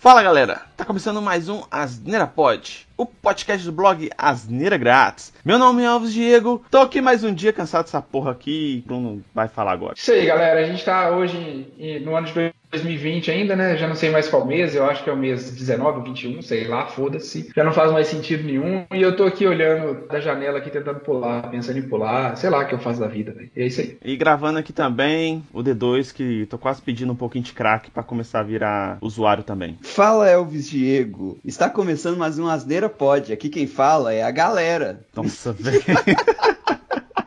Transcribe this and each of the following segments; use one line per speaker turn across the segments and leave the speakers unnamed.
Fala galera, tá começando mais um Asneira Pod, o podcast do blog Asneira Grátis. Meu nome é Alves Diego, tô aqui mais um dia cansado dessa porra aqui, Bruno vai falar agora.
Isso aí galera, a gente tá hoje no ano de 2020 ainda, né? Já não sei mais qual mês, eu acho que é o mês 19, 21, sei lá, foda-se. Já não faz mais sentido nenhum. E eu tô aqui olhando da janela aqui tentando pular, pensando em pular, sei lá o que eu faço da vida, velho. E é isso aí.
E gravando aqui também o D2, que tô quase pedindo um pouquinho de crack para começar a virar usuário também.
Fala Elvis Diego, está começando mais um Asneira Pod. Aqui quem fala é a galera.
Nossa, velho.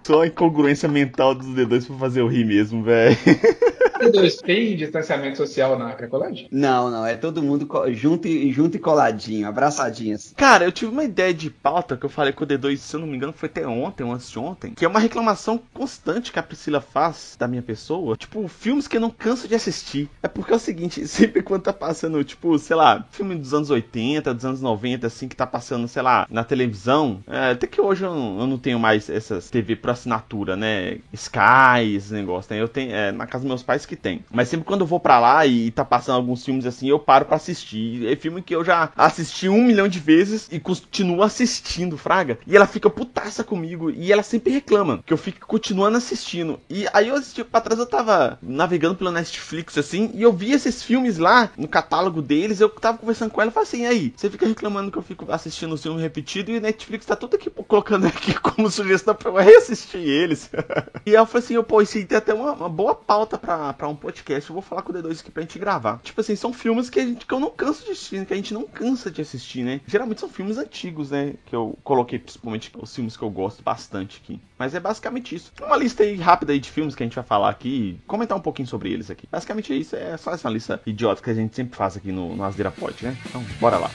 Só a incongruência mental dos D2 pra fazer eu rir mesmo, velho.
D2 tem distanciamento social na Cracolândia?
Não, não, é todo mundo junto e, junto e coladinho, abraçadinhos.
Cara, eu tive uma ideia de pauta que eu falei com o D2, se eu não me engano, foi até ontem ou antes de ontem, que é uma reclamação constante que a Priscila faz da minha pessoa. Tipo, filmes que eu não canso de assistir. É porque é o seguinte, sempre quando tá passando, tipo, sei lá, filme dos anos 80, dos anos 90, assim, que tá passando, sei lá, na televisão. É, até que hoje eu não, eu não tenho mais essas TV pra assinatura, né? Sky, esse negócio, né? Eu tenho, é, na casa dos meus pais que tem. Mas sempre quando eu vou para lá e tá passando alguns filmes assim, eu paro para assistir. É filme que eu já assisti um milhão de vezes e continuo assistindo, Fraga. E ela fica putaça comigo e ela sempre reclama que eu fico continuando assistindo. E aí eu assisti pra trás, eu tava navegando pelo Netflix assim e eu vi esses filmes lá no catálogo deles. Eu tava conversando com ela e falei assim: aí, você fica reclamando que eu fico assistindo o filme repetido e Netflix tá tudo aqui colocando aqui como sugestão pra eu reassistir eles. e ela falou assim: pô, isso tem até uma, uma boa pauta pra, pra um podcast. Eu vou falar com o D2 aqui pra gente gravar. Tipo assim, são filmes que, a gente, que eu não canso de assistir, que a gente não cansa de assistir, né? Geralmente são filmes antigos, né? Que eu coloquei principalmente os filmes que eu gosto bastante aqui. Mas é basicamente isso. Uma lista aí rápida aí de filmes que a gente vai falar aqui comentar um pouquinho sobre eles aqui. Basicamente é isso, é só essa lista idiota que a gente sempre faz aqui no, no Asdeira Pod, né? Então, bora lá.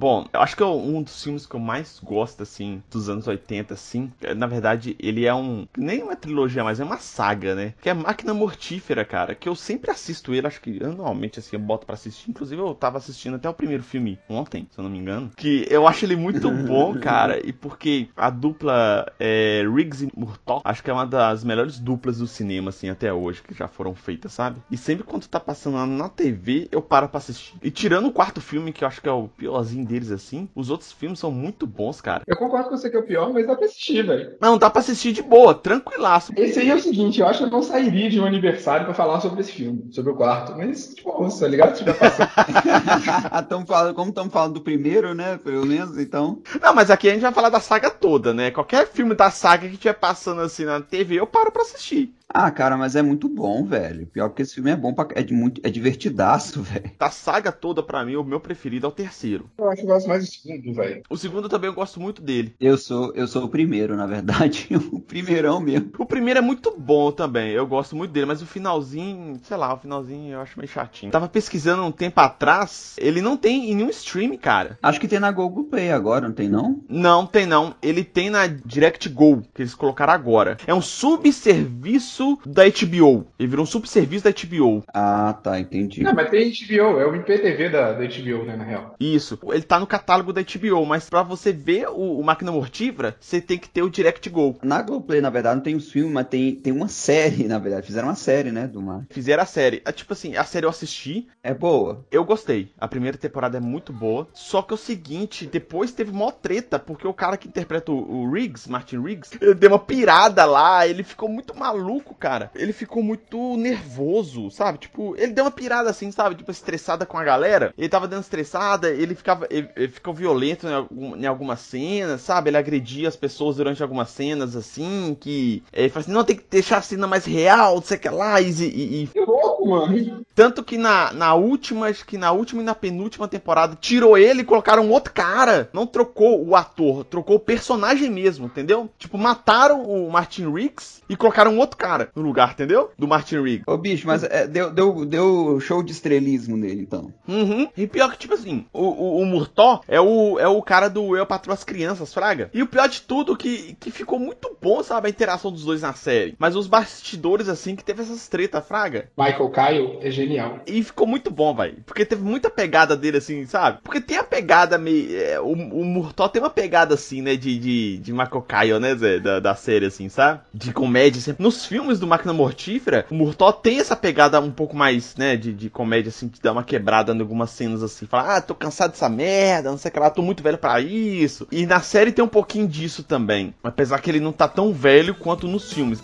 Bom, eu acho que é um dos filmes que eu mais gosto, assim, dos anos 80, assim. Na verdade, ele é um. Nem uma trilogia, mas é uma saga, né? Que é Máquina Mortífera, cara. Que eu sempre assisto ele, acho que anualmente, assim, eu boto pra assistir. Inclusive, eu tava assistindo até o primeiro filme ontem, se eu não me engano. Que eu acho ele muito bom, cara. E porque a dupla é, Riggs e Murtaugh, acho que é uma das melhores duplas do cinema, assim, até hoje, que já foram feitas, sabe? E sempre quando tá passando na TV, eu paro pra assistir. E tirando o quarto filme, que eu acho que é o piorzinho deles, assim, os outros filmes são muito bons, cara.
Eu concordo com você que é o pior, mas dá pra assistir, velho.
Não, dá pra assistir de boa, tranquilaço.
Esse aí é o seguinte, eu acho que eu não sairia de um aniversário pra falar sobre esse filme, sobre o quarto, mas, tipo, tá ligado? Se tiver passando.
falando, como estamos falando do primeiro, né, pelo menos, então...
Não, mas aqui a gente vai falar da saga toda, né? Qualquer filme da saga que estiver passando assim na TV, eu paro pra assistir.
Ah, cara, mas é muito bom, velho. Pior que esse filme é bom, pra... é, de muito... é divertidaço, velho.
Da saga toda, pra mim, o meu preferido é o terceiro.
Eu acho que eu gosto mais do segundo, velho.
O segundo também eu gosto muito dele.
Eu sou, eu sou o primeiro, na verdade. o primeirão mesmo.
O primeiro é muito bom também. Eu gosto muito dele, mas o finalzinho, sei lá, o finalzinho eu acho meio chatinho. Tava pesquisando um tempo atrás, ele não tem em nenhum stream, cara.
Acho que tem na Google Play agora, não tem não?
Não, tem não. Ele tem na Direct Go, que eles colocaram agora. É um subserviço da HBO. Ele virou um subserviço da HBO.
Ah, tá, entendi.
Não, mas tem HBO, é o IPTV da, da HBO, né, na real.
Isso. Ele tá no catálogo da HBO, mas pra você ver o, o Máquina Mortífera, você tem que ter o Direct Go.
Na Globoplay, na verdade, não tem os filmes, mas tem, tem uma série, na verdade. Fizeram uma série, né, do Mar.
Fizeram a série. É, tipo assim, a série eu assisti.
É boa.
Eu gostei. A primeira temporada é muito boa. Só que é o seguinte, depois teve mó treta, porque o cara que interpreta o, o Riggs, Martin Riggs, ele deu uma pirada lá, ele ficou muito maluco, cara. Ele ficou muito nervoso, sabe? Tipo, ele deu uma pirada assim, sabe? Tipo, estressada com a galera. Ele tava dando estressada, ele ficava. Ele, ele ficou violento em, algum, em algumas cenas, sabe? Ele agredia as pessoas durante algumas cenas, assim, que. Ele falou assim, não, tem que deixar a cena mais real, não sei o que lá, e. e,
e... Que louco, mano.
Tanto que na, na última, acho que na última e na penúltima temporada, tirou ele e colocaram outro cara. Não trocou o ator, trocou o personagem mesmo, entendeu? Tipo, mataram o Martin Riggs e colocaram outro cara. Cara no lugar, entendeu? Do Martin Riggs.
Ô, bicho, mas é, deu, deu, deu show de estrelismo nele, então.
Uhum. E pior que, tipo assim, o, o, o Murtó é o, é o cara do Eu Patrulho as Crianças, Fraga. E o pior de tudo que, que ficou muito bom, sabe, a interação dos dois na série. Mas os bastidores, assim, que teve essas tretas, Fraga.
Michael Kyle é genial.
E ficou muito bom, velho. Porque teve muita pegada dele, assim, sabe? Porque tem a pegada meio. É, o, o Murtó tem uma pegada, assim, né? De, de, de Michael Kyle, né, Zé? Da, da série, assim, sabe? De comédia. Sempre. Nos filmes do Máquina Mortífera, o Murtó tem essa pegada um pouco mais, né? De, de comédia, assim, de dar uma quebrada em algumas cenas, assim. Falar, ah, tô cansado dessa merda, não sei o que lá, tô muito velho para isso. E na série tem um pouquinho disso também. Apesar que ele não tá tão velho quanto nos filmes.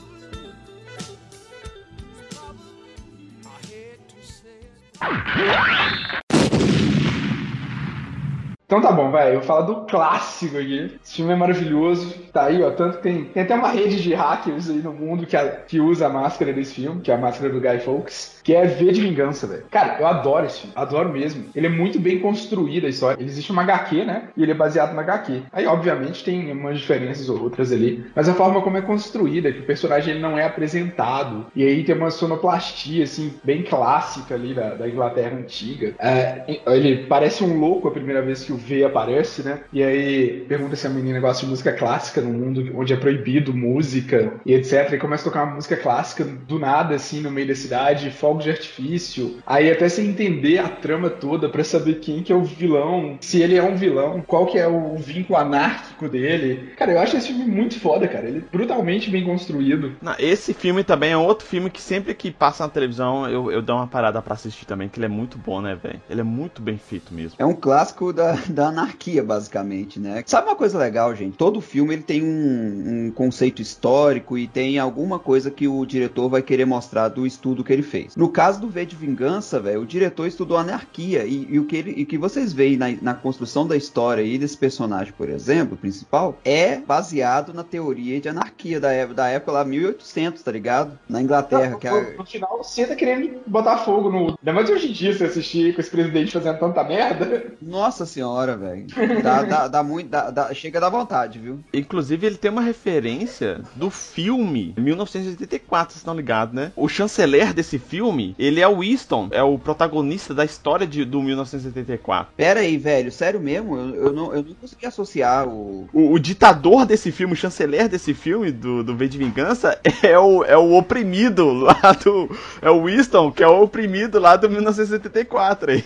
Então tá bom, vai. Eu vou falar do clássico aqui. Esse filme é maravilhoso. Tá aí, ó. Tanto que tem, tem até uma rede de hackers aí no mundo que, a, que usa a máscara desse filme, que é a máscara do Guy Fawkes, que é V de Vingança, velho. Cara, eu adoro esse filme. Adoro mesmo. Ele é muito bem construído a história. Ele existe uma HQ, né? E ele é baseado na HQ. Aí, obviamente, tem umas diferenças ou outras ali. Mas a forma como é construída, que o personagem ele não é apresentado. E aí tem uma sonoplastia, assim, bem clássica ali da, da Inglaterra antiga. É, ele parece um louco a primeira vez que o V aparece, né? E aí pergunta se a menina gosta de música clássica no mundo onde é proibido música e etc. E começa a tocar uma música clássica do nada, assim, no meio da cidade, fogos de artifício. Aí até sem entender a trama toda para saber quem que é o vilão, se ele é um vilão, qual que é o vínculo anárquico dele. Cara, eu acho esse filme muito foda, cara. Ele é brutalmente bem construído.
Não, esse filme também é outro filme que sempre que passa na televisão eu, eu dou uma parada para assistir também, que ele é muito bom, né, velho? Ele é muito bem feito mesmo.
É um clássico da, da anarquia, basicamente, né? Sabe uma coisa legal, gente? Todo filme ele tem um, um, conceito histórico e tem alguma coisa que o diretor vai querer mostrar do estudo que ele fez. No caso do V de Vingança, velho, o diretor estudou anarquia e, e o que ele, e que vocês veem na, na, construção da história e desse personagem, por exemplo, principal, é baseado na teoria de anarquia da época, da época lá 1800, tá ligado? Na Inglaterra.
No,
que
é... no final, você tá querendo botar fogo no. Ainda mais hoje em dia, você assistir com esse presidente fazendo tanta merda.
Nossa senhora, velho. Dá, dá, dá muito. Dá, dá, chega da vontade, viu?
Inclusive, ele tem uma referência do filme 1984, vocês estão ligados, né? O chanceler desse filme, ele é o Winston, é o protagonista da história de, do 1984.
Pera aí, velho, sério mesmo? Eu, eu, não, eu não consegui associar o...
o. O, ditador desse filme, o chanceler desse filme, do, do V de Vingança, é o, é o oprimido lá do. É o Winston, que é o oprimido lá do 1974 aí.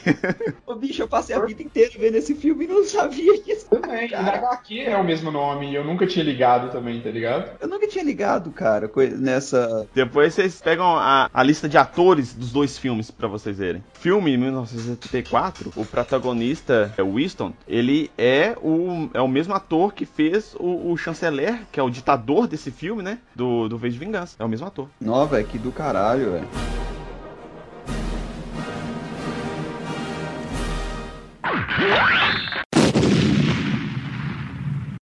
Ô, bicho, eu passei a vida inteira vendo esse filme e não sabia disso.
Também. Na HQ é o mesmo nome e eu nunca tinha ligado também, tá ligado?
Eu nunca tinha ligado, cara, nessa.
Depois vocês pegam a, a lista de atores dos dois filmes para vocês verem. Filme 1974, o protagonista é o Winston, ele é o, é o mesmo ator que fez o, o chanceler, que é o ditador desse filme, né? Do, do V de Vingança. É o mesmo ator.
Nova, é que do caralho, velho. Yeah!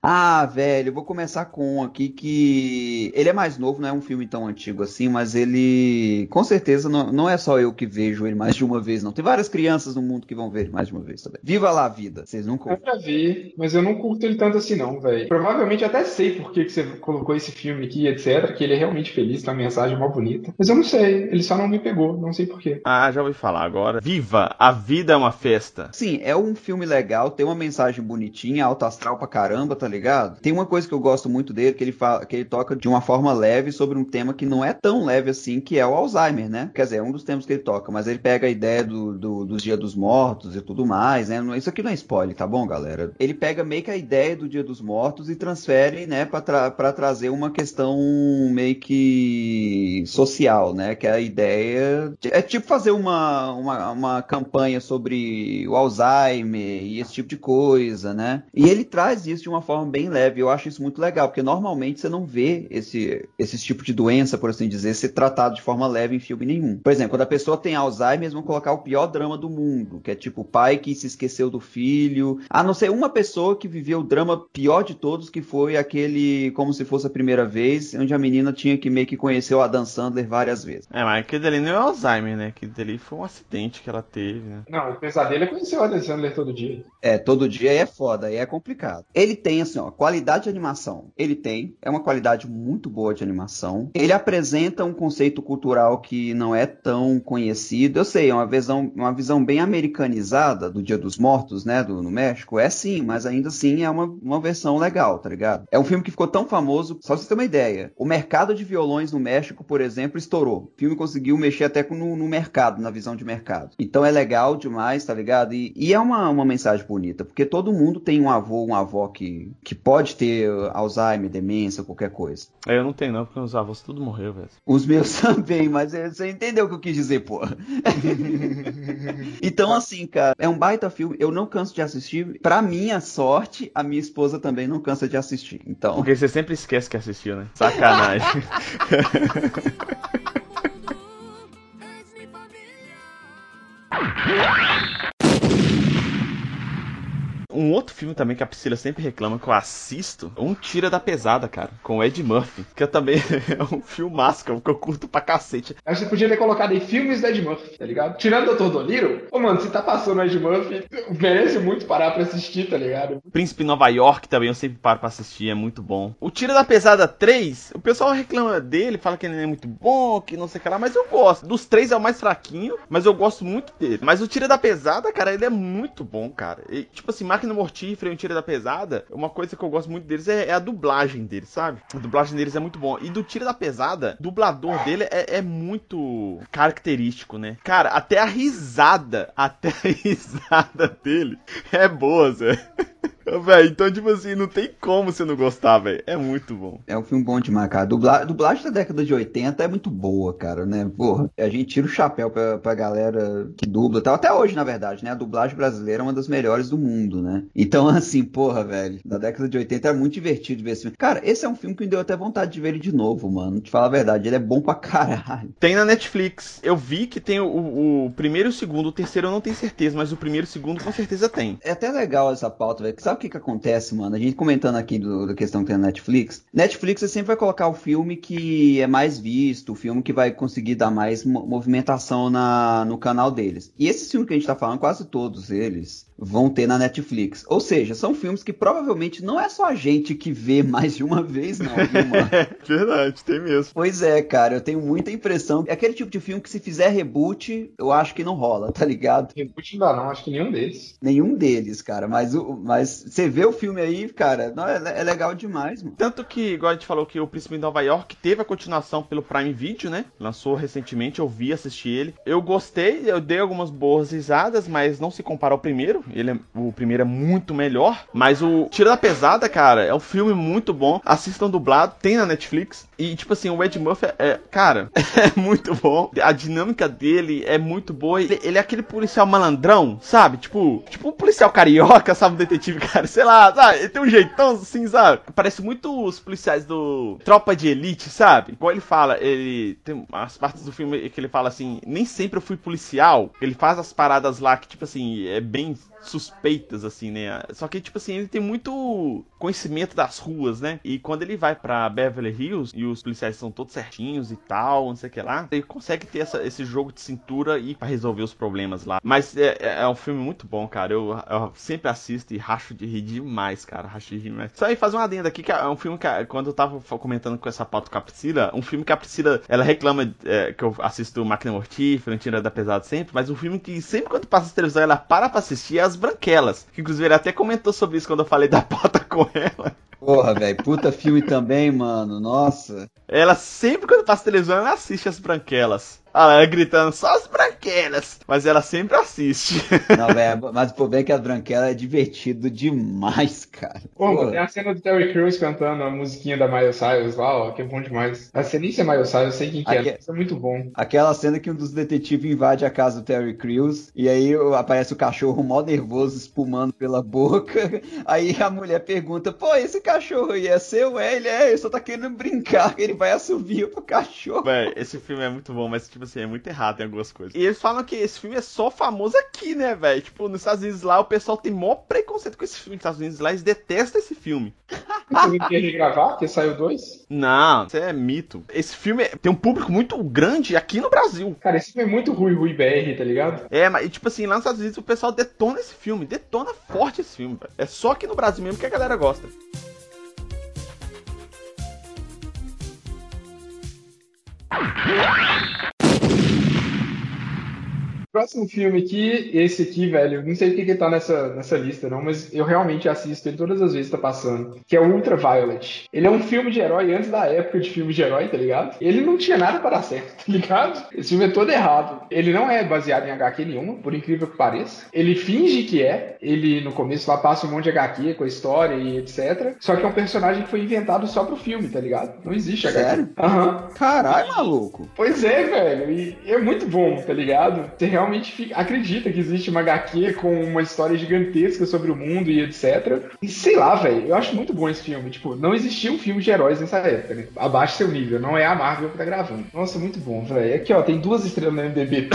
Ah, velho, eu vou começar com um aqui que. Ele é mais novo, não é um filme tão antigo assim, mas ele. Com certeza não, não é só eu que vejo ele mais de uma vez, não. Tem várias crianças no mundo que vão ver ele mais de uma vez também. Viva lá a vida! Vocês nunca.
Eu já vi, mas eu não curto ele tanto assim, não, velho. Provavelmente até sei por que, que você colocou esse filme aqui, etc. Que ele é realmente feliz, tem uma mensagem mal bonita. Mas eu não sei, ele só não me pegou, não sei porquê.
Ah, já ouvi falar agora. Viva! A vida é uma festa.
Sim, é um filme legal, tem uma mensagem bonitinha, alto astral pra caramba, tá ligado? Tem uma coisa que eu gosto muito dele, que ele fala, que ele toca de uma forma leve sobre um tema que não é tão leve assim, que é o Alzheimer, né? Quer dizer, é um dos temas que ele toca, mas ele pega a ideia do, do, dos Dia dos Mortos e tudo mais, né? Isso aqui não é spoiler, tá bom, galera? Ele pega meio que a ideia do Dia dos Mortos e transfere, né, pra, tra pra trazer uma questão meio que social, né? Que é a ideia. De, é tipo fazer uma, uma, uma campanha sobre o Alzheimer e esse tipo de coisa, né? E ele traz isso de uma forma bem leve. Eu acho isso muito legal, porque normalmente você não vê esse, esse tipo de doença, por assim dizer, ser tratado de forma leve em filme nenhum. Por exemplo, quando a pessoa tem Alzheimer, eles vão colocar o pior drama do mundo, que é tipo o pai que se esqueceu do filho. A não ser uma pessoa que viveu o drama pior de todos, que foi aquele como se fosse a primeira vez, onde a menina tinha que meio que conhecer o Adam Sandler várias vezes.
É, mas aquele dali não é Alzheimer, né? Aquele dali foi um acidente que ela teve, né?
Não, o pesadelo é conhecer o Adam Sandler todo dia.
É, todo dia é foda, aí é complicado. Ele tem assim, ó, qualidade de animação. Ele tem, é uma qualidade muito boa de animação. Ele apresenta um conceito cultural que não é tão conhecido. Eu sei, é uma visão, uma visão bem americanizada do Dia dos Mortos, né, do, no México. É sim, mas ainda assim é uma, uma versão legal, tá ligado? É um filme que ficou tão famoso, só pra você ter uma ideia. O mercado de violões no México, por exemplo, estourou. O filme conseguiu mexer até no, no mercado, na visão de mercado. Então é legal demais, tá ligado? E, e é uma, uma mensagem bonita, porque todo mundo tem um avô, uma avó que, que pode ter Alzheimer, demência, qualquer coisa.
É, eu não tenho não, porque os avós tudo morreu, velho.
Os meus também, mas você entendeu o que eu quis dizer, pô. então, assim, cara, é um baita filme. Eu não canso de assistir. Pra minha sorte, a minha esposa também não cansa de assistir. Então.
Porque você sempre esquece que assistiu, né? Sacanagem. Um outro filme também que a Priscila sempre reclama que eu assisto, Um Tira da Pesada, cara, com o Ed Murphy, que eu também é um filmaço que eu, que eu curto pra cacete.
Acho que você podia ter colocado aí filmes do Ed Murphy, tá ligado? Tirando o Dr. Dolittle, ô mano, se tá passando o Ed Murphy, merece muito parar pra assistir, tá ligado?
Príncipe Nova York também eu sempre paro pra assistir, é muito bom. O Tira da Pesada 3, o pessoal reclama dele, fala que ele não é muito bom, que não sei o que lá, mas eu gosto. Dos três é o mais fraquinho, mas eu gosto muito dele. Mas o Tira da Pesada, cara, ele é muito bom, cara. E, tipo assim, Máquina Mortífera e um Tira da Pesada, uma coisa que eu gosto muito deles é, é, a dublagem deles, sabe? A dublagem deles é muito bom. E do Tira da Pesada, o dublador dele é, é muito característico, né? Cara, até a risada, até a risada dele é boa, Zé. Véi, então, tipo assim, não tem como você não gostar, velho. É muito bom.
É um filme bom demais, cara. Dubla... Dublagem da década de 80 é muito boa, cara, né? Porra, a gente tira o chapéu pra, pra galera que dubla tal. Até hoje, na verdade, né? A dublagem brasileira é uma das melhores do mundo, né? Então, assim, porra, velho. Da década de 80 é muito divertido ver esse filme. Cara, esse é um filme que me deu até vontade de ver ele de novo, mano. Te falar a verdade, ele é bom pra caralho.
Tem na Netflix. Eu vi que tem o, o primeiro e o segundo. O terceiro eu não tenho certeza, mas o primeiro e o segundo com certeza tem.
É até legal essa pauta, velho. Sabe o que que acontece, mano? A gente comentando aqui do, da questão que tem na Netflix. Netflix sempre vai colocar o filme que é mais visto, o filme que vai conseguir dar mais movimentação na, no canal deles. E esse filme que a gente tá falando, quase todos eles, vão ter na Netflix. Ou seja, são filmes que provavelmente não é só a gente que vê mais de uma vez, não.
é verdade, tem mesmo.
Pois é, cara, eu tenho muita impressão. É aquele tipo de filme que se fizer reboot, eu acho que não rola, tá ligado?
Reboot ainda não, acho que nenhum deles.
Nenhum deles, cara. Mas, mas você vê o filme aí, cara, não, é, é legal demais, mano.
Tanto que, igual a gente falou que o Príncipe de Nova York teve a continuação pelo Prime Video, né? Lançou recentemente, eu vi, assisti ele. Eu gostei, eu dei algumas boas risadas, mas não se compara ao primeiro. Ele é, o primeiro é muito melhor. Mas o Tira da Pesada, cara, é um filme muito bom. Assistam dublado, tem na Netflix. E, tipo assim, o Ed Murphy é, é cara, é muito bom. A dinâmica dele é muito boa. Ele, ele, é aquele policial malandrão, sabe? Tipo, tipo um policial carioca, sabe? Um detetive, cara, sei lá, sabe? Ele tem um jeitão assim, sabe? Parece muito os policiais do Tropa de Elite, sabe? Igual ele fala, ele tem as partes do filme que ele fala assim: nem sempre eu fui policial. Ele faz as paradas lá que, tipo assim, é bem suspeitas, assim, né? Só que, tipo assim, ele tem muito conhecimento das ruas, né? E quando ele vai para Beverly Hills e os policiais são todos certinhos e tal, não sei o que lá, ele consegue ter essa, esse jogo de cintura e para resolver os problemas lá. Mas é, é, é, um filme muito bom, cara. Eu, eu, sempre assisto e racho de rir demais, cara. Racho de rir demais. Só aí fazer uma adenda aqui, que é um filme que, quando eu tava comentando com essa pauta com a Priscila, um filme que a Priscila, ela reclama é, que eu assisto Máquina Mortífera, Tira da Pesada sempre, mas um filme que sempre quando passa a televisão ela para pra assistir é As Branquelas. Que inclusive ele até comentou sobre isso quando eu falei da pauta com ela.
Porra, velho, puta filme também, mano. Nossa.
Ela sempre, quando passa televisão, ela assiste as branquelas. Ela gritando só as branquelas. Mas ela sempre assiste.
Não, velho, mas pô, bem que as branquelas é divertido demais, cara.
Pô, pô, tem a cena do Terry Crews cantando a musiquinha da Miley Cyrus lá, ó, que é bom demais. A cena é Miley Cyrus, eu sei quem que é, isso é muito bom.
Aquela cena que um dos detetives invade a casa do Terry Crews e aí aparece o cachorro mó nervoso, espumando pela boca. Aí a mulher pergunta, pô, esse cachorro aí é seu? É, ele é, ele só tá querendo brincar, ele vai assovir pro cachorro.
Véi, esse filme é muito bom, mas tipo assim, é muito errado em algumas coisas. E eles falam que esse filme é só famoso aqui, né, velho? Tipo, nos Estados Unidos lá, o pessoal tem maior preconceito com esse filme. Nos Estados Unidos lá, eles detestam esse filme.
Ninguém quer gravar, porque saiu dois?
Não, isso é mito. Esse filme é, tem um público muito grande aqui no Brasil.
Cara, esse filme é muito ruim, ruim BR, tá ligado?
É, mas, tipo assim, lá nos Estados Unidos o pessoal detona esse filme, detona forte esse filme, velho. É só aqui no Brasil mesmo que a galera gosta.
Próximo filme aqui, esse aqui, velho, não sei porque que tá nessa, nessa lista, não, mas eu realmente assisto ele todas as vezes que tá passando, que é o Ultraviolet. Ele é um filme de herói antes da época de filme de herói, tá ligado? Ele não tinha nada para dar certo, tá ligado? Esse filme é todo errado. Ele não é baseado em HQ nenhuma, por incrível que pareça. Ele finge que é, ele no começo lá passa um monte de HQ com a história e etc. Só que é um personagem que foi inventado só pro filme, tá ligado? Não existe HQ.
Sério?
Aham.
Caralho, maluco.
Pois é, velho. E é muito bom, tá ligado? Você realmente acredita que existe uma HQ com uma história gigantesca sobre o mundo e etc. E sei lá, velho. Eu acho muito bom esse filme. Tipo, não existia um filme de heróis nessa época, né? Abaixe seu nível. Não é a Marvel que tá gravando. Nossa, muito bom, velho. Aqui, ó, tem duas estrelas no MDB.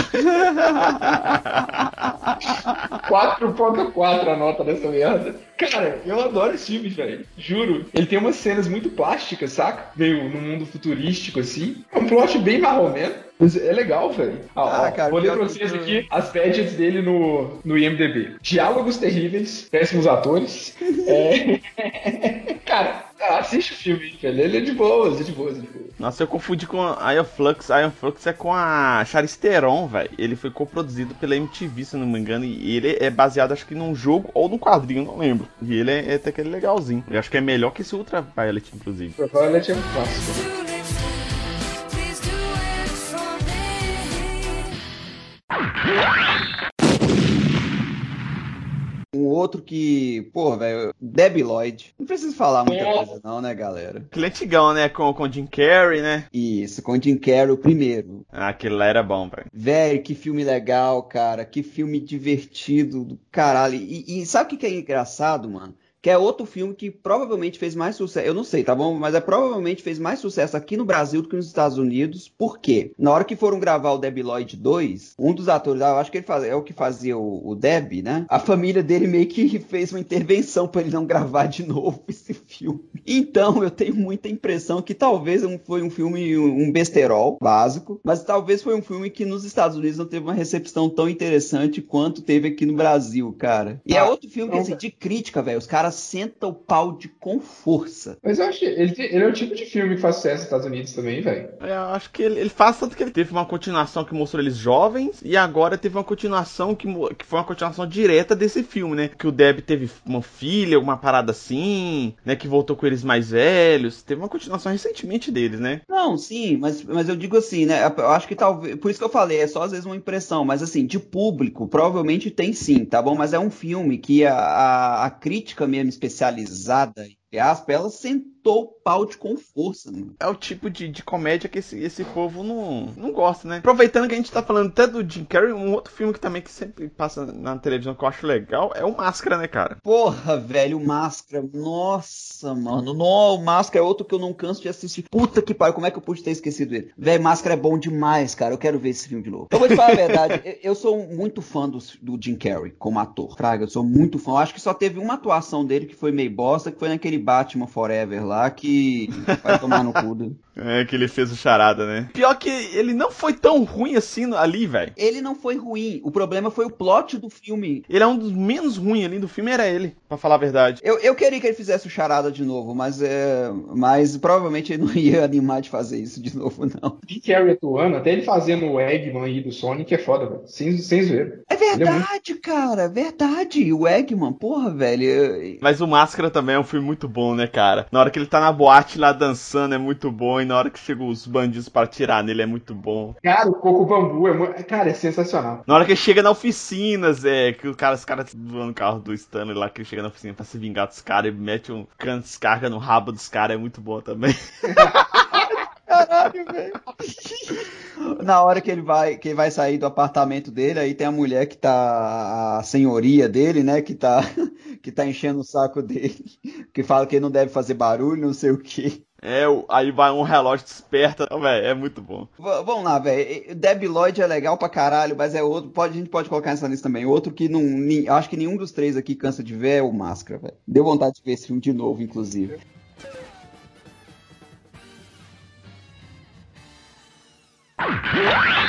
4.4 a nota dessa merda. Cara, eu adoro esse filme, velho. Juro. Ele tem umas cenas muito plásticas, saca? Meio no mundo futurístico, assim. É um plot bem marromeno. Mas é legal, velho.
Ah, cara,
vou ler pra vocês aqui as badges dele no, no IMDB. Diálogos terríveis, péssimos atores. É... cara, assiste o filme, velho. Ele é de boas, é de boas, é de boas.
Nossa, eu confundi com a Iron Flux. A Iron Flux é com a Charlize Theron, velho. Ele foi coproduzido pela MTV, se não me engano. E ele é baseado, acho que num jogo ou num quadrinho, não lembro. E ele é, é até que ele é legalzinho. Eu acho que é melhor que esse Ultraviolet, inclusive.
Violet é um clássico.
Outro que, pô, velho, Debbie Lloyd. Não preciso falar muita
Nossa.
coisa, não, né, galera?
Aquele antigão, né? Com, com Jim Carrey, né?
Isso, com Jim Carrey, o primeiro.
Ah, aquele lá era bom, velho.
Velho, que filme legal, cara. Que filme divertido do caralho. E, e sabe o que, que é engraçado, mano? Que é outro filme que provavelmente fez mais sucesso. Eu não sei, tá bom? Mas é provavelmente fez mais sucesso aqui no Brasil do que nos Estados Unidos. Por quê? Na hora que foram gravar o Debi Lloyd 2, um dos atores, ah, eu acho que ele faz, é o que fazia o, o Deb, né? A família dele meio que fez uma intervenção pra ele não gravar de novo esse filme. Então, eu tenho muita impressão que talvez foi um filme, um besterol básico, mas talvez foi um filme que nos Estados Unidos não teve uma recepção tão interessante quanto teve aqui no Brasil, cara. E é
Ah,
outro filme que, assim, de crítica, velho, os caras sentam o pau de com força.
Mas eu acho que ele, ele é o tipo de filme que faz sucesso nos Estados Unidos também, velho.
É, Eu acho que ele, ele faz tanto que ele teve uma continuação que mostrou eles jovens e agora teve uma continuação que, que foi uma continuação direta desse filme, né? Que o Deb teve uma filha, uma parada assim, né? Que voltou com eles mais velhos. Teve uma continuação recentemente deles, né?
Não, sim, mas, mas eu digo assim, né? Eu acho que talvez. Por isso que eu falei, é só às vezes uma impressão, mas assim, de público, provavelmente tem sim, tá bom? Mas é um filme que a, a, a crítica mesmo especializada, entre aspas, ela sentou o pau de com força, né?
É o tipo de, de comédia que esse, esse povo não, não gosta, né? Aproveitando que a gente tá falando até do Jim Carrey, um outro filme que também que sempre passa na televisão que eu acho legal é o Máscara, né, cara?
Porra, velho, Máscara. Nossa, mano. Não, Máscara é outro que eu não canso de assistir. Puta que pariu, como é que eu pude ter esquecido ele? Velho, Máscara é bom demais, cara. Eu quero ver esse filme de novo. Eu vou te falar a verdade, eu- eu sou muito fã do, do Jim Carrey como ator. Fraga, eu sou muito fã. Eu acho que só teve uma atuação dele que foi meio bosta, que foi naquele Batman Forever lá, que vai tomar no cu.
É, que ele fez o charada, né? Pior que ele não foi tão ruim assim ali, velho.
Ele não foi ruim. O problema foi o plot do filme.
Ele é um dos menos ruins ali do filme, era ele, pra falar a verdade.
Eu, eu queria que ele fizesse o charada de novo, mas, é, mas provavelmente ele não ia animar de fazer isso de novo, não.
Jim Carrey atuando, até ele fazendo o Eggman aí do Sonic é foda, velho. Sem, sem zoeira.
É
Ele é
verdade, cara, é verdade. O Eggman, porra, velho.
Mas o Máscara também é um filme muito bom, né, cara? Na hora que ele tá na boate lá dançando é muito bom, e na hora que chegam os bandidos para atirar nele é muito bom.
Cara, o Coco Bambu é, cara, é sensacional.
Na hora que ele chega na oficina, Zé, que o cara, os caras voando o carro do Stanley lá, que ele chega na oficina pra se vingar dos caras e mete um cano de descarga no rabo dos caras, é muito bom também.
Caralho, velho. Na hora que ele vai, que ele vai sair do apartamento dele, aí tem a mulher que tá a senhoria dele, né, que tá que tá enchendo o saco dele, que fala que ele não deve fazer barulho, não sei o quê.
É, o- aí vai um relógio desperta, velho, é muito bom.
V- vamos lá, velho. Debbie Lloyd é legal pra caralho, mas é outro. Pode, a gente pode colocar nessa lista também. Outro que não. acho que nenhum dos três aqui cansa de ver é o Máscara, velho. Deu vontade de ver esse filme de novo, inclusive.
Ah!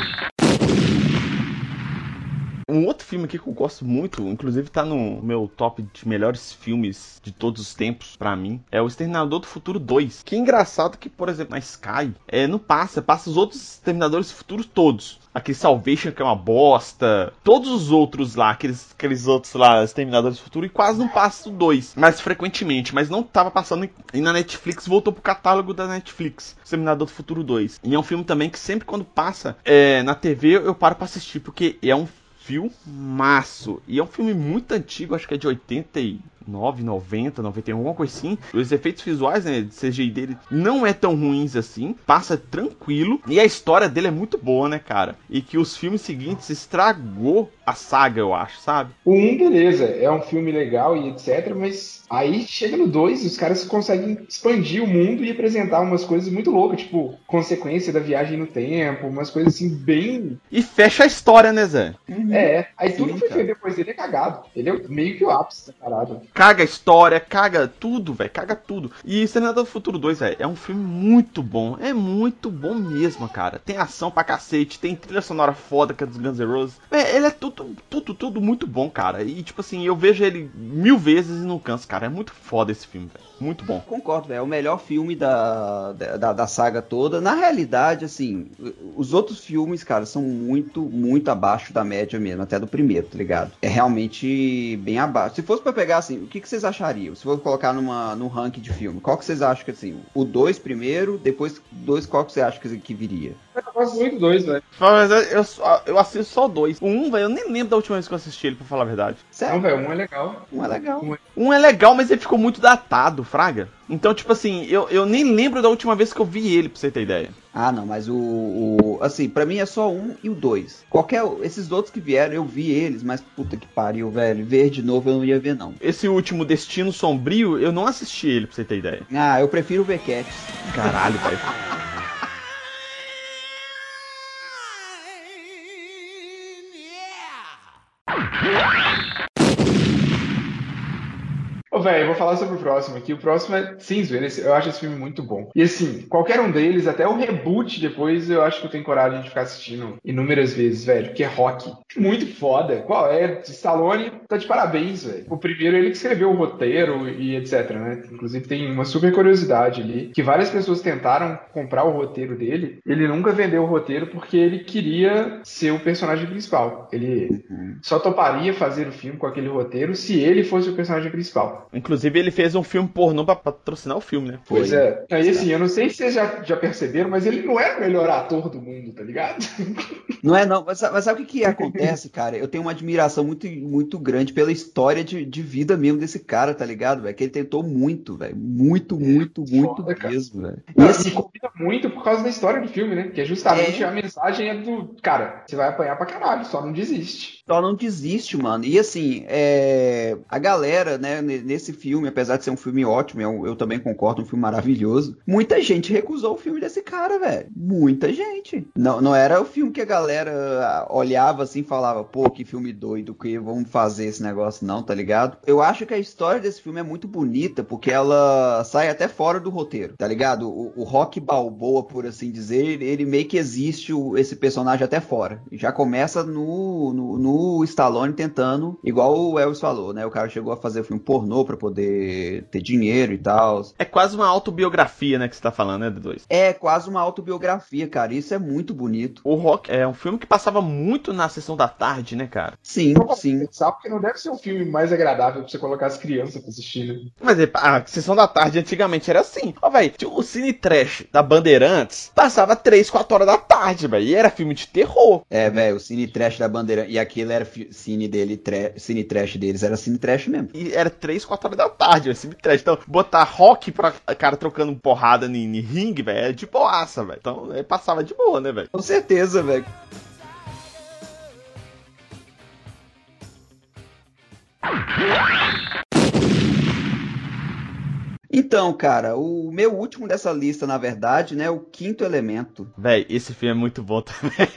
outro filme aqui que eu gosto muito, inclusive tá no meu top de melhores filmes de todos os tempos, pra mim, é o Exterminador do Futuro 2. Que é engraçado que, por exemplo, na Sky, é, não passa, passa os outros Exterminadores do Futuro todos. Aquele Salvation que é uma bosta. Todos os outros lá, aqueles, aqueles outros lá, Exterminadores do Futuro, e quase não passa o 2. Mais frequentemente, mas não tava passando. E na Netflix voltou pro catálogo da Netflix. Exterminador do Futuro 2. E é um filme também que sempre quando passa é, na TV eu paro pra assistir, porque é um filmaço. E é um filme muito antigo, acho que é de 89, 90, 91, alguma coisa assim. Os efeitos visuais, né, de CGI dele não é tão ruins assim, passa tranquilo. E a história dele é muito boa, né, cara? E que os filmes seguintes estragou a saga, eu acho, sabe?
O 1, beleza, é um filme legal e etc, mas aí chega no 2 os caras conseguem expandir o mundo e apresentar umas coisas muito loucas, tipo, consequência da viagem no tempo, umas coisas assim bem.
E fecha a história, né, Zé?
É, aí
Sim,
tudo que foi feito depois dele é cagado. Ele é meio que o ápice da parada.
Caga a história, caga tudo, velho, caga tudo. E Exterminador do Futuro 2, velho, é um filme muito bom, é muito bom mesmo, cara. Tem ação pra cacete, tem trilha sonora foda que é dos Guns N' Roses. Véi, ele é tudo, tudo, tudo muito bom, cara. E tipo assim, eu vejo ele mil vezes e não canso, cara. É muito foda esse filme, velho. Muito bom.
Concordo, velho. É o melhor filme da, da, da saga toda. Na realidade, assim, os outros filmes, cara, são muito, muito abaixo da média mesmo, até do primeiro, tá ligado? É realmente bem abaixo. Se fosse pra pegar, assim, o que, que vocês achariam? Se fosse colocar numa, num ranking de filme, qual que vocês acham que, assim, o 2 primeiro, depois dois, qual que você acha que, que viria?
Eu gosto muito do 2, velho.
Mas eu, eu, só- eu assisto só dois. O um, velho, eu nem lembro da última vez que eu assisti ele, pra falar a verdade.
Não, velho, um é legal.
Não é legal.
Um é legal, mas ele ficou muito datado, Fraga. Então, tipo assim, eu, eu nem lembro da última vez que eu vi ele, pra você ter ideia.
Ah, não, mas o, o- Assim, pra mim é só um e o dois. Qualquer. Esses outros que vieram, eu vi eles, mas puta que pariu, velho. Ver de novo eu não ia ver, não.
Esse último Destino Sombrio, eu não assisti ele, pra você ter ideia.
Ah, eu prefiro ver Cats.
Caralho, velho.
velho, eu vou falar sobre o próximo aqui. O próximo é, sem zoeira, eu acho esse filme muito bom. E assim, qualquer um deles, até o reboot depois, eu acho que eu tenho coragem de ficar assistindo inúmeras vezes, velho. Que é Rock. Muito foda. Qual é? Stallone tá de parabéns, velho. O primeiro, ele que escreveu o roteiro e etc, né? Inclusive tem uma super curiosidade ali, que várias pessoas tentaram comprar o roteiro dele. Ele nunca vendeu o roteiro porque ele queria ser o personagem principal. Ele só toparia fazer o filme com aquele roteiro se ele fosse o personagem principal.
Inclusive, ele fez um filme pornô pra patrocinar o filme, né?
Pois
Foi.
é. Aí assim, eu não sei se vocês já, já perceberam, mas ele não é o melhor ator do mundo, tá ligado?
Não é, não. Mas, mas sabe o que, que acontece, cara? Eu tenho uma admiração muito, muito grande pela história de, de vida mesmo desse cara, tá ligado, velho? Que ele tentou muito, velho. Muito, muito, muito
foda,
mesmo, velho.
E assim, combina muito por causa da história do filme, né? Que é justamente
É.
a mensagem é do. Cara, você vai apanhar pra caralho, só não desiste.
só não desiste, mano. E assim, é, a galera, né, ne- nesse filme, apesar de ser um filme ótimo, eu, eu também concordo, um filme maravilhoso, muita gente recusou o filme desse cara, velho. Muita gente. Não, não era o filme que a galera ah, olhava assim e falava, pô, que filme doido, que vamos fazer esse negócio, não, tá ligado? Eu acho que a história desse filme é muito bonita, porque ela sai até fora do roteiro, tá ligado? O, o Rock Balboa, por assim dizer, ele, meio que existe o- esse personagem até fora. Já começa no, no, no Stallone tentando, igual o Elvis falou, né? O cara chegou a fazer filme pornô pra poder ter dinheiro e tal.
É quase uma autobiografia, né, que você tá falando, né, D2?
É quase uma autobiografia, cara. Isso é muito bonito.
O Rock é um filme que passava muito na sessão da tarde, né, cara?
Sim, sim.
Sabe porque não deve ser um filme mais agradável pra você colocar as crianças pra assistir, né?
Mas é, a sessão da tarde antigamente era assim. Ó, velho, o Cine Trash da Bandeirantes passava 3, 4 horas da tarde, velho. E era filme de terror.
É, velho, o cine trash da bandeira. E aquele era cine dele, tra- cine trash deles, era cine trash mesmo.
E era 3, 4 horas da tarde, velho. Trash. Então, botar rock pra cara trocando porrada em ringue, velho, é de boaça, velho. Então, é, passava de boa, né, velho?
Com certeza, velho. Então, cara, o meu último dessa lista, na verdade, né, é o Quinto Elemento.
Véi, esse filme é muito bom também.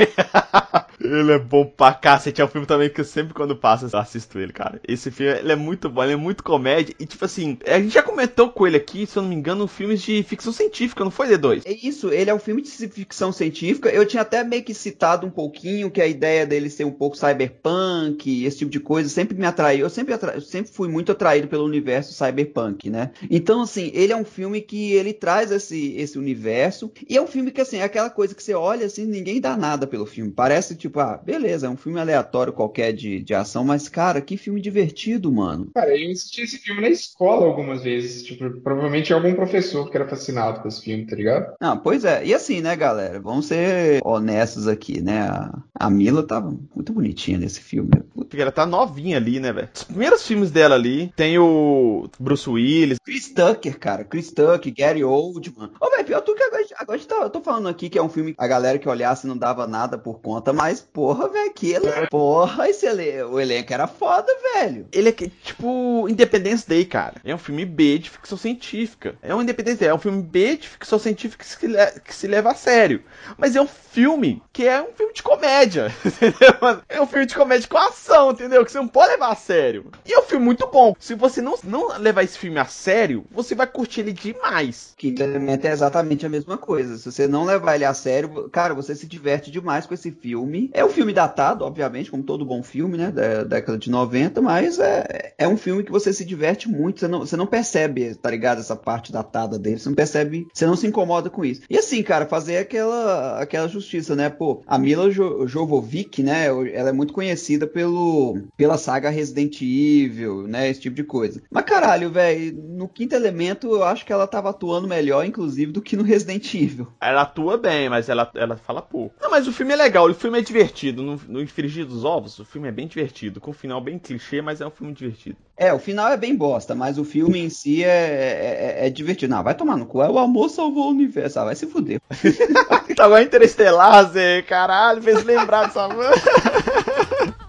ele é bom pra cacete. É um filme também que eu sempre quando passa eu assisto ele, cara. Esse filme ele é muito bom, ele é muito comédia. E tipo assim, a gente já comentou com ele aqui, se eu não me engano, filmes de ficção científica, não foi D2?
É isso, ele é um filme de ficção científica. Eu tinha até meio que citado um pouquinho que a ideia dele ser um pouco cyberpunk, esse tipo de coisa, sempre me atraiu. Eu sempre, atra... eu sempre fui muito atraído pelo universo cyberpunk, né? Então, assim, ele é um filme que ele traz esse, esse universo. E é um filme que, assim, é aquela coisa que você olha assim, ninguém dá nada pelo filme. Parece tipo, ah, beleza, é um filme aleatório qualquer de, de ação, mas, cara, que filme divertido, mano.
Cara, eu assisti esse filme na escola algumas vezes. Tipo, provavelmente algum professor que era fascinado com esse filme, tá ligado?
Não, pois é. E assim, né, galera? Vamos ser honestos aqui, né? A, a Mila tava muito bonitinha nesse filme.
Porque ela tá novinha ali, né, velho? Os primeiros filmes dela ali, tem o Bruce Willis.
Chris Tucker, cara. Chris Tucker, Gary Oldman. Ô, velho, pior tu que agora, agora tá, eu tô falando aqui que é um filme que a galera que olhasse não dava nada por conta, mas, porra, velho, que ele... Porra, esse ele... o elenco era foda, velho.
Ele é tipo Independence Day, cara. É um filme B de ficção científica. É um Independence Day, é um filme B de ficção científica que se, le- que se leva a sério. Mas é um filme que é um filme de comédia, entendeu? É um filme de comédia com ação, entendeu? Que você não pode levar a sério. E é um filme muito bom. Se você não, não levar esse filme a sério, você vai curtir ele demais.
Quinto Elemento é exatamente a mesma coisa. Se você não levar ele a sério, cara, você se diverte demais com esse filme. É um filme datado, obviamente, como todo bom filme, né? Da década de 90, mas é, é um filme que você se diverte muito. Você não, você não percebe, tá ligado? Essa parte datada dele. Você não percebe, você não se incomoda com isso. E assim, cara, fazer aquela, aquela justiça, né? Pô, a Mila jo Jovovich, né? Ela é muito conhecida pelo, pela saga Resident Evil, né? Esse tipo de coisa. Mas caralho, velho, no quinto elemento eu acho que ela tava atuando melhor, inclusive, do que no Resident Evil.
Ela atua bem, mas ela, ela fala pouco. Não, mas o filme é legal, o filme é divertido. No, no Infringir dos Ovos, o filme é bem divertido. Com um final bem clichê, mas é um filme divertido.
É, o final é bem bosta, mas o filme em si é, é, é divertido. Não, vai tomar no cu. É o amor salvou o universo. Ah, vai se fuder.
Tá igual Interestelar, Zé. Caralho, fez lembrar dessa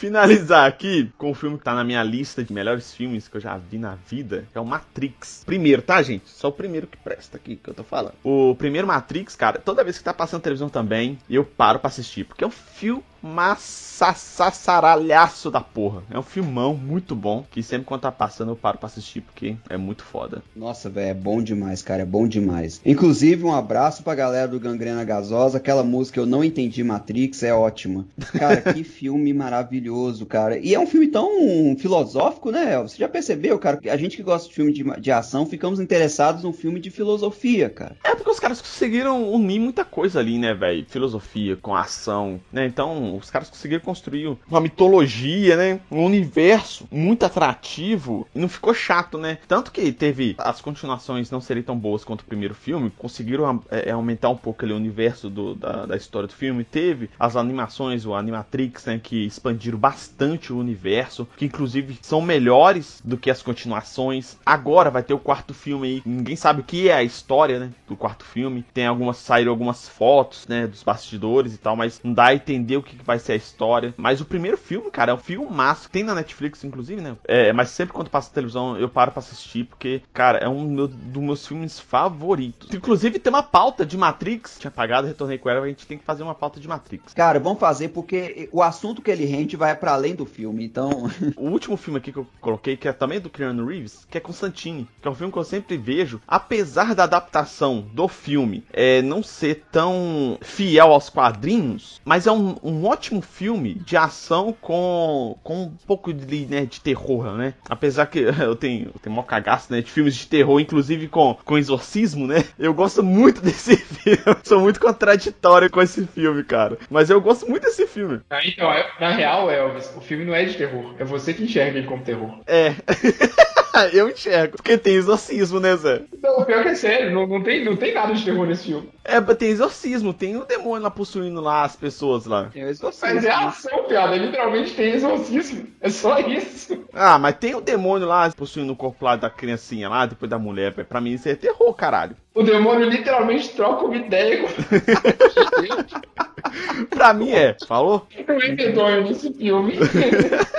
Finalizar aqui com o filme que tá na minha lista de melhores filmes que eu já vi na vida, que é o Matrix. Primeiro, tá, gente? Só o primeiro que presta aqui que eu tô falando. O primeiro Matrix, cara, toda vez que tá passando televisão também, eu paro pra assistir, porque é um filme massassaralhaço da porra. É um filmão muito bom, que sempre quando tá passando eu paro pra assistir, porque é muito foda.
Nossa, velho, é bom demais, cara, é bom demais. Inclusive, um abraço pra galera do Gangrena Gasosa. Aquela música Eu Não Entendi Matrix é ótima. Cara, que filme maravilhoso, cara. E é um filme tão filosófico, né, Elvis? Você já percebeu, cara? A gente que gosta de filme de, de ação, ficamos interessados num filme de filosofia, cara.
É porque os caras conseguiram unir muita coisa ali, né, velho? Filosofia com ação, né? Então, os caras conseguiram construir uma mitologia, né? Um universo muito atrativo e não ficou chato, né? Tanto que teve as continuações não serem tão boas quanto o primeiro filme, conseguiram é, aumentar um pouco ali o universo do- da, da história do filme. Teve as animações, o Animatrix, né? Que expandiram bastante o universo, que inclusive são melhores do que as continuações. Agora vai ter o quarto filme aí. Ninguém sabe o que é a história, né? Do quarto filme. Tem algumas, saíram algumas fotos, né? Dos bastidores e tal, mas não dá a entender o que que vai ser a história. Mas o primeiro filme, cara, é um filme massa. Tem na Netflix, inclusive, né? É, mas sempre quando passa na televisão eu paro pra assistir, porque, cara, é um meu- dos meus filmes favoritos. Inclusive tem uma pauta de Matrix. Tinha apagado, retornei com ela, a gente tem que fazer uma pauta de Matrix.
Cara, vamos fazer porque o assunto que ele rende vai pra além do filme, então.
O último filme aqui que eu coloquei, que é também do Keanu Reeves, que é Constantine, que é um filme que eu sempre vejo, apesar da adaptação do filme é, não ser tão fiel aos quadrinhos, mas é um, um ótimo filme de ação com, com um pouco de, né, de terror, né? Apesar que eu tenho, eu tenho mó cagaço, né, de filmes de terror, inclusive com, com exorcismo, né? Eu gosto muito desse filme, sou muito contraditório com esse filme, cara. Mas eu gosto muito desse filme.
Ah, então, é- na real, Elvis, o filme não é de terror. É você que enxerga ele como terror.
É. eu enxergo. Porque tem exorcismo, né, Zé?
Não, o pior que é sério, não, não, tem, não tem nada de terror nesse filme.
É, tem exorcismo, tem o demônio lá possuindo lá as pessoas lá.
Eu esqueci.
Mas é ação, piada. Literalmente tem exorcismo. É só isso.
Ah, mas tem o demônio lá possuindo o corpo lá da criancinha lá, depois da mulher. velho. Pra mim isso é terror, caralho.
O demônio literalmente troca uma ideia com.
pra mim é. Falou?
Não é medonho nesse filme.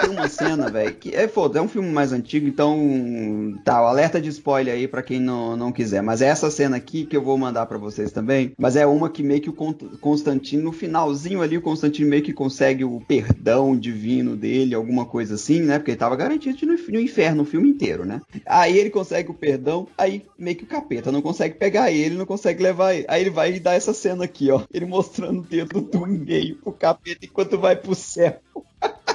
Tem uma cena, velho, que é foda, é um filme mais antigo, então tá, o alerta de spoiler aí pra quem não, não quiser. Mas é essa cena aqui que eu vou mandar pra vocês também. Mas é uma que meio que o Con- Constantino, no finalzinho ali, o Constantino meio que consegue o perdão divino dele, alguma coisa assim, né? Porque ele tava garantido de ir no, no inferno o filme inteiro, né? Aí ele consegue o perdão, aí meio que o capeta não consegue pegar ele, não consegue levar ele. Aí ele vai e dá essa cena aqui, ó. Ele mostrando o dedo do meio pro capeta enquanto vai pro céu.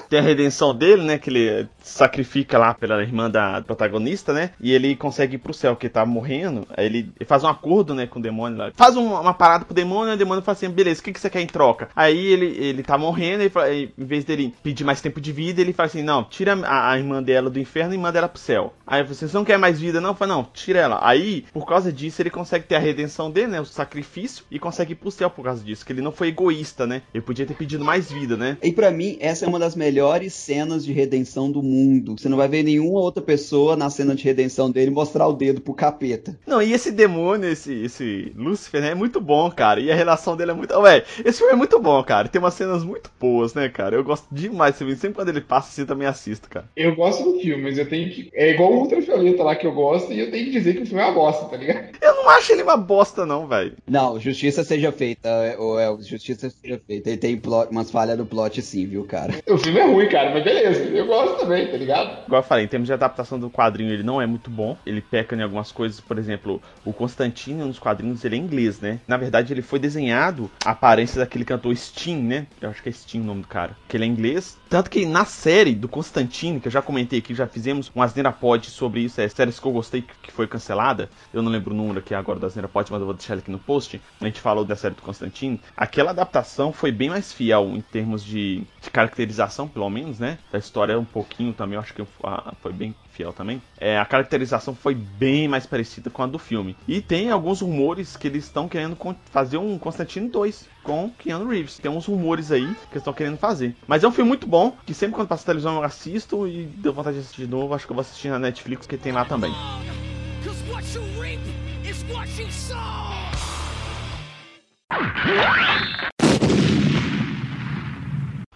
Tem a redenção dele, né? Que ele sacrifica lá pela irmã da protagonista, né? E ele consegue ir pro céu, que tá morrendo. Aí ele, faz um acordo, né, com o demônio lá. Faz um- uma parada pro demônio, o demônio fala assim: beleza, o que, que você quer em troca? Aí ele, ele tá morrendo, e em vez dele pedir mais tempo de vida, ele fala assim: não, tira a, a irmã dela do inferno e manda ela pro céu. Aí você não quer mais vida, não? Fala, não, tira ela. Aí, por causa disso, ele consegue ter a redenção dele, né? O sacrifício, e consegue ir pro céu por causa disso. Que ele não foi egoísta, né? Ele podia ter pedido mais vida, né?
E pra mim, essa é uma das melhores cenas de redenção do mundo. Você não vai ver nenhuma outra pessoa na cena de redenção dele mostrar o dedo pro capeta.
Não, e esse demônio, esse, esse Lúcifer, né, é muito bom, cara. E a relação dele é muito. Ué, esse filme é muito bom, cara. Tem umas cenas muito boas, né, cara? Eu gosto demais desse filme. Sempre quando ele passa assim, eu também assisto, cara.
Eu gosto do filme, mas eu tenho que. É igual o Ultravioleta lá que eu gosto, e eu tenho que dizer que o filme é uma bosta, tá ligado?
Eu não acho ele uma bosta, não, velho.
Não, justiça seja feita, ou é, justiça seja feita. Ele tem plot- umas falhas do plot sim, viu, cara?
O filme é ruim, cara, mas beleza. Eu gosto também, tá ligado?
Igual eu falei, em termos de adaptação do quadrinho, ele não é muito bom. Ele peca em algumas coisas, por exemplo, o Constantino nos quadrinhos ele é inglês, né? Na verdade, ele foi desenhado a aparência daquele cantor Sting, né? Eu acho que é Sting o nome do cara. Que ele é inglês. Tanto que na série do Constantino, que eu já comentei aqui, já fizemos um Asneira Pod sobre isso, é séries que eu gostei que foi cancelada. Eu não lembro o número aqui agora da Asneira Pod, mas eu vou deixar ele aqui no post. A gente falou da série do Constantino. Aquela adaptação foi bem mais fiel em termos de, de caracterização, pelo menos, né? Da história um pouquinho também, eu acho que ah, foi bem fiel também. É, a caracterização foi bem mais parecida com a do filme. E tem alguns rumores que eles estão querendo fazer um Constantino 2 com Keanu Reeves. Tem uns rumores aí que estão querendo fazer. Mas é um filme muito bom, que sempre quando passa na televisão eu assisto e deu vontade de assistir de novo. Acho que eu vou assistir na Netflix, que tem lá também.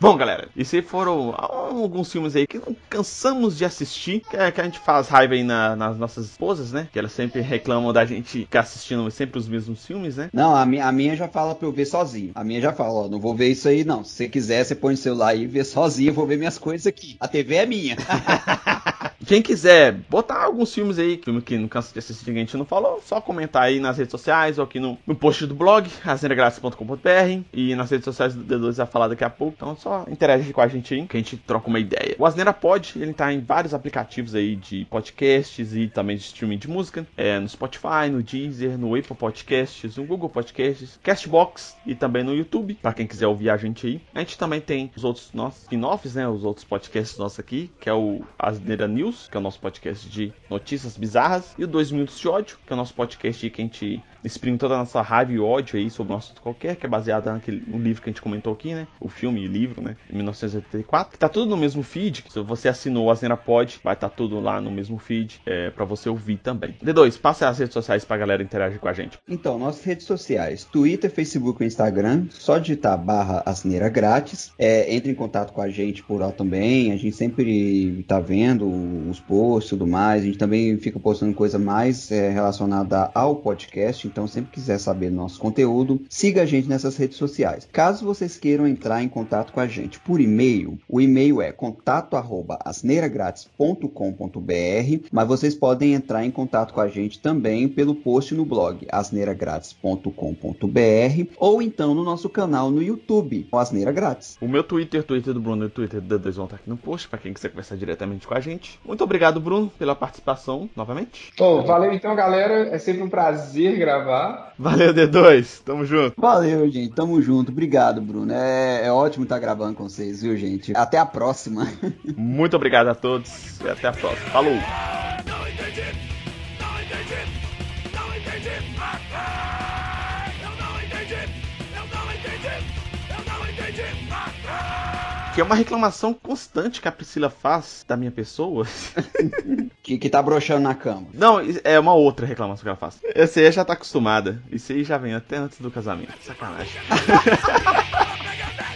Bom, galera, esses aí foram alguns filmes aí que não cansamos de assistir, que, é, que a gente faz raiva aí na- nas nossas esposas, né? Que elas sempre reclamam da gente ficar assistindo sempre os mesmos filmes, né?
Não, a minha, a minha já fala pra eu ver sozinho. A minha já fala, ó, não vou ver isso aí não. Se você quiser, você põe o celular aí e vê sozinho, eu vou ver minhas coisas aqui. A TV é minha.
Quem quiser botar alguns filmes aí, filme que não cansa de assistir que a gente não falou, só comentar aí nas redes sociais ou aqui no, no post do blog, asneiragraça.com.br e nas redes sociais do D2 vai falar daqui a pouco. Então só interage com a gente aí, que a gente troca uma ideia. O Asneira Pod, ele tá em vários aplicativos aí de podcasts e também de streaming de música, é, no Spotify, no Deezer, no Apple Podcasts, no Google Podcasts, Castbox e também no YouTube, pra quem quiser ouvir a gente aí. A gente também tem os outros nossos spin-offs, né, os outros podcasts nossos aqui, que é o Asneira News, que é o nosso podcast de notícias bizarras, e o 2 Minutos de Ódio, que é o nosso podcast que a gente exprime toda a nossa raiva e ódio aí sobre um assunto qualquer, que é baseado naquele no livro que a gente comentou aqui, né? O filme e livro, né? Em 1984. Tá tudo no mesmo feed. Se você assinou o Asneira Pod, vai estar tá tudo lá no mesmo feed é, para você ouvir também. D2, passa as redes sociais pra galera interagir com a gente.
Então, nossas redes sociais, Twitter, Facebook e Instagram, só digitar barra asneira grátis. É, entre em contato com a gente por lá também. A gente sempre tá vendo os posts e tudo mais. A gente também fica postando coisa mais é, relacionada ao podcast. Então, sempre quiser saber do nosso conteúdo, siga a gente nessas redes sociais. Caso vocês queiram entrar em contato com a gente por e-mail, o e-mail é contato arroba asneiragratis.com.br, mas vocês podem entrar em contato com a gente também pelo post no blog asneiragratis.com.br ou então no nosso canal no YouTube, o Asneira Grátis.
O meu Twitter, Twitter do Bruno e o Twitter do D2 vão estar aqui no post, pra quem quiser conversar diretamente com a gente. Muito obrigado, Bruno, pela participação novamente.
Bom, valeu então, galera. É sempre um prazer gravar.
Valeu, D2. Tamo junto.
Valeu, gente. Tamo junto. Obrigado, Bruno. É, é ótimo estar gravando com vocês, viu, gente? Até a próxima.
Muito obrigado a todos e até a próxima. Falou! Que é uma reclamação constante que a Priscila faz da minha pessoa.
que, que tá broxando na cama.
Não, é uma outra reclamação que ela faz. Essa aí já tá acostumada. Isso aí já vem até antes do casamento. Sacanagem.